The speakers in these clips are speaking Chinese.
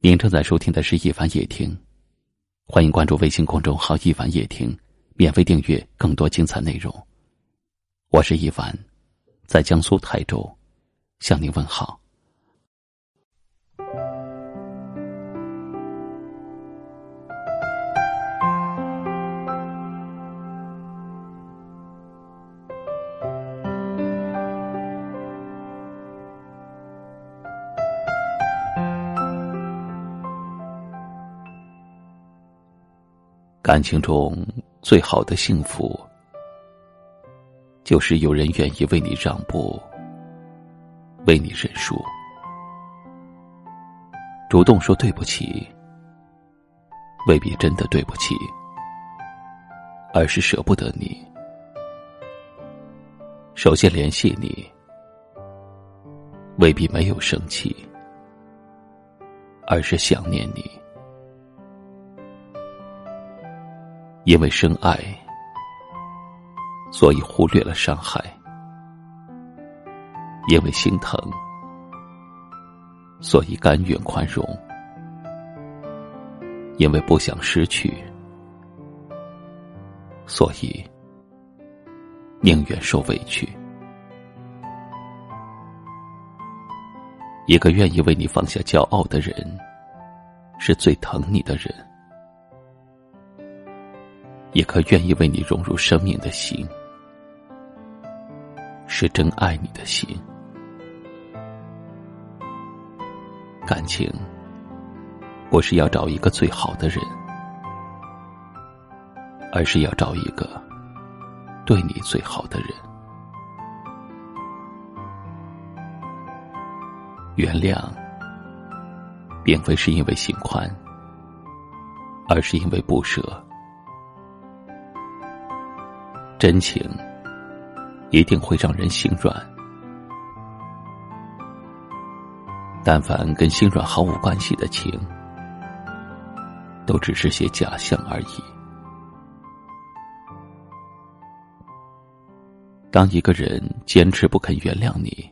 您正在收听的是《一凡夜听》，欢迎关注微信公众号“一凡夜听”，免费订阅更多精彩内容。我是一凡，在江苏泰州向您问好。感情中最好的幸福，就是有人愿意为你让步，为你认输，主动说对不起，未必真的对不起，而是舍不得你。首先联系你，未必没有生气，而是想念你。因为深爱，所以忽略了伤害；因为心疼，所以甘愿宽容；因为不想失去，所以宁愿受委屈。一个愿意为你放下骄傲的人，是最疼你的人。一颗愿意为你融入生命的心，是真爱你的心。感情不是要找一个最好的人，而是要找一个对你最好的人。原谅，并非是因为心宽，而是因为不舍。真情一定会让人心软，但凡跟心软毫无关系的情，都只是些假象而已。当一个人坚持不肯原谅你，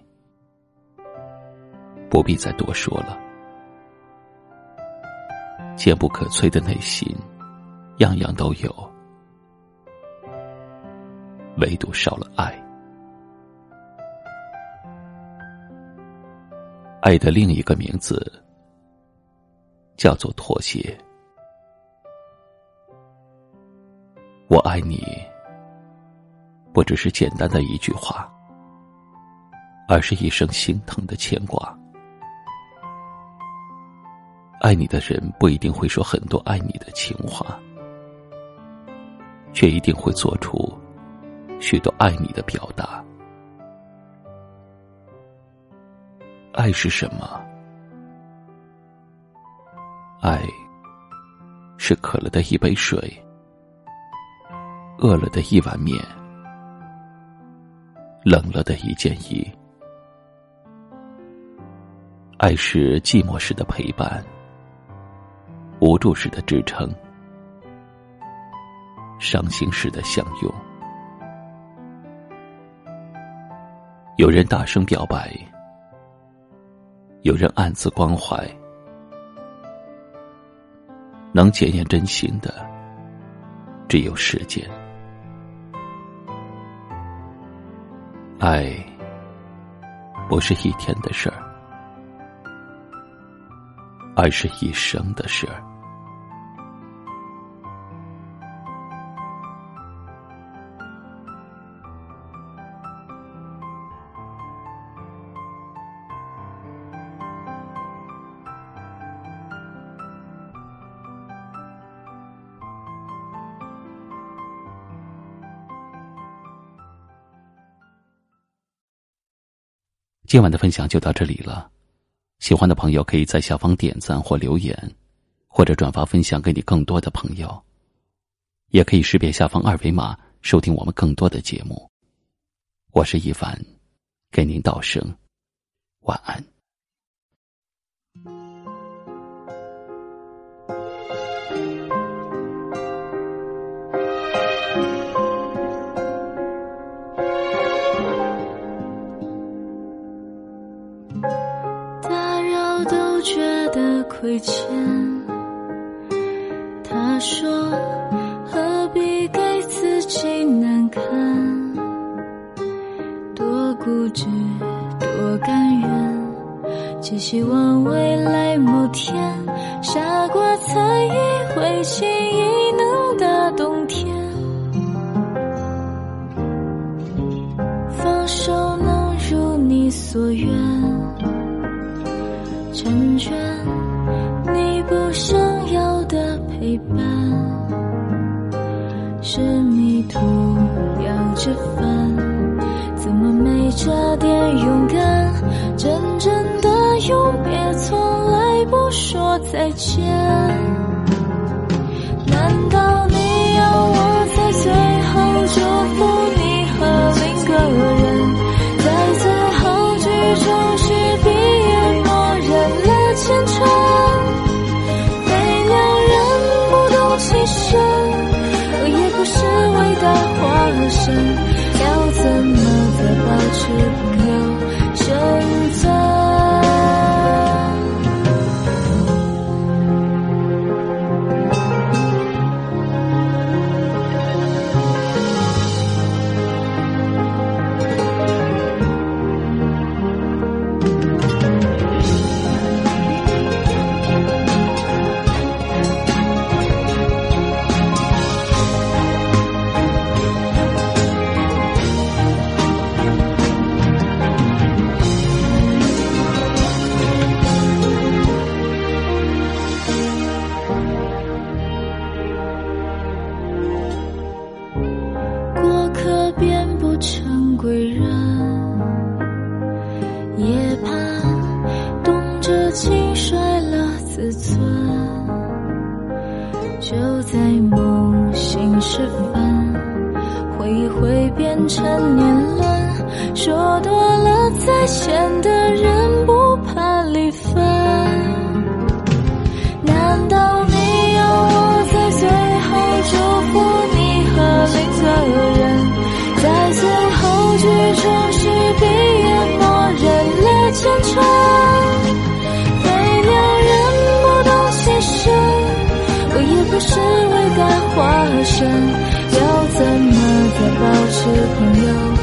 不必再多说了。坚不可摧的内心，样样都有。唯独少了爱，爱的另一个名字叫做妥协。我爱你，不只是简单的一句话，而是一生心疼的牵挂。爱你的人不一定会说很多爱你的情话，却一定会做出。许多爱你的表达，爱是什么？爱是渴了的一杯水，饿了的一碗面，冷了的一件衣。爱是寂寞时的陪伴，无助时的支撑，伤心时的相拥。有人大声表白，有人暗自关怀，能检验真心的，只有时间。爱不是一天的事儿，而是一生的事儿。今晚的分享就到这里了，喜欢的朋友可以在下方点赞或留言，或者转发分享给你更多的朋友，也可以识别下方二维码收听我们更多的节目。我是一凡，给您道声晚安。亏欠。他说：“何必给自己难堪？多固执，多甘愿。只希望未来某天，傻瓜才以为轻易陪伴。是迷途要折返，怎么没这点勇敢？真正的永别从来不说再见。生我，也不是伟大化身，要怎么再保持变不成归人，也怕动辄轻率了自尊。就在梦醒时分，回忆会变成年轮，说多了在先的人不怕离分。难道你要我在最后祝福你和另个要怎么再保持朋友？